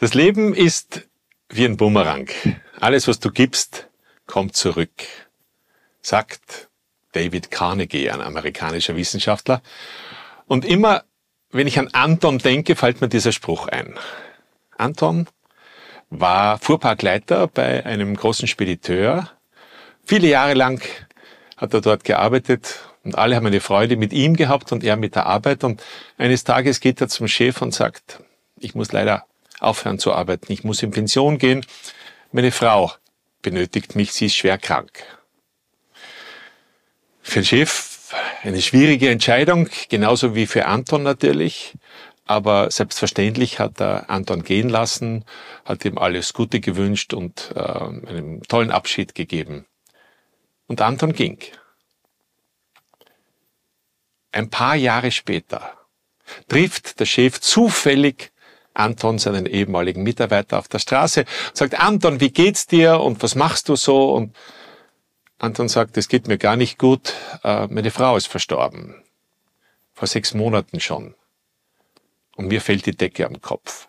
Das Leben ist wie ein Bumerang. Alles, was du gibst, kommt zurück, sagt David Carnegie, ein amerikanischer Wissenschaftler. Und immer, wenn ich an Anton denke, fällt mir dieser Spruch ein. Anton war Fuhrparkleiter bei einem großen Spediteur. Viele Jahre lang hat er dort gearbeitet und alle haben eine Freude mit ihm gehabt und er mit der Arbeit. Und eines Tages geht er zum Chef und sagt, ich muss leider aufhören zu arbeiten. Ich muss in Pension gehen. Meine Frau benötigt mich, sie ist schwer krank. Für den Chef eine schwierige Entscheidung, genauso wie für Anton natürlich. Aber selbstverständlich hat er Anton gehen lassen, hat ihm alles Gute gewünscht und äh, einen tollen Abschied gegeben. Und Anton ging. Ein paar Jahre später trifft der Chef zufällig Anton, seinen ehemaligen Mitarbeiter auf der Straße, sagt, Anton, wie geht's dir und was machst du so? Und Anton sagt, es geht mir gar nicht gut, äh, meine Frau ist verstorben. Vor sechs Monaten schon. Und mir fällt die Decke am Kopf.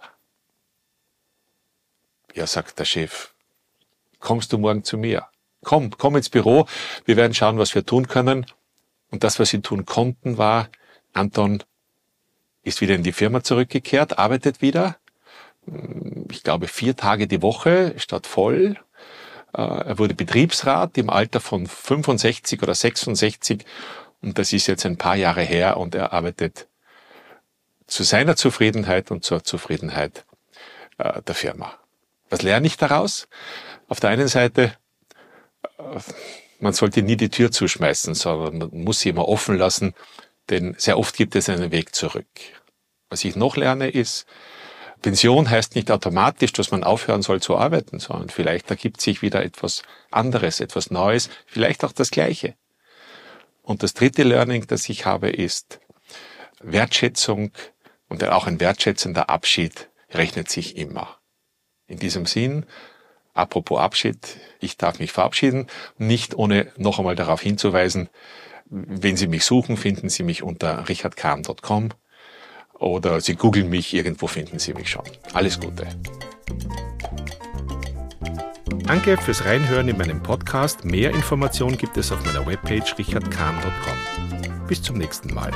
Ja, sagt der Chef, kommst du morgen zu mir? Komm, komm ins Büro, wir werden schauen, was wir tun können. Und das, was sie tun konnten, war, Anton ist wieder in die Firma zurückgekehrt, arbeitet wieder. Ich glaube, vier Tage die Woche statt voll. Äh, er wurde Betriebsrat im Alter von 65 oder 66 und das ist jetzt ein paar Jahre her und er arbeitet zu seiner Zufriedenheit und zur Zufriedenheit äh, der Firma. Was lerne ich daraus? Auf der einen Seite, äh, man sollte nie die Tür zuschmeißen, sondern man muss sie immer offen lassen, denn sehr oft gibt es einen Weg zurück. Was ich noch lerne ist, Pension heißt nicht automatisch, dass man aufhören soll zu arbeiten, sondern vielleicht ergibt sich wieder etwas anderes, etwas Neues, vielleicht auch das Gleiche. Und das dritte Learning, das ich habe, ist Wertschätzung und auch ein wertschätzender Abschied rechnet sich immer. In diesem Sinn, apropos Abschied, ich darf mich verabschieden, nicht ohne noch einmal darauf hinzuweisen, wenn Sie mich suchen, finden Sie mich unter richardkam.com oder Sie googeln mich, irgendwo finden Sie mich schon. Alles Gute. Danke fürs Reinhören in meinem Podcast. Mehr Informationen gibt es auf meiner Webpage richardkam.com. Bis zum nächsten Mal.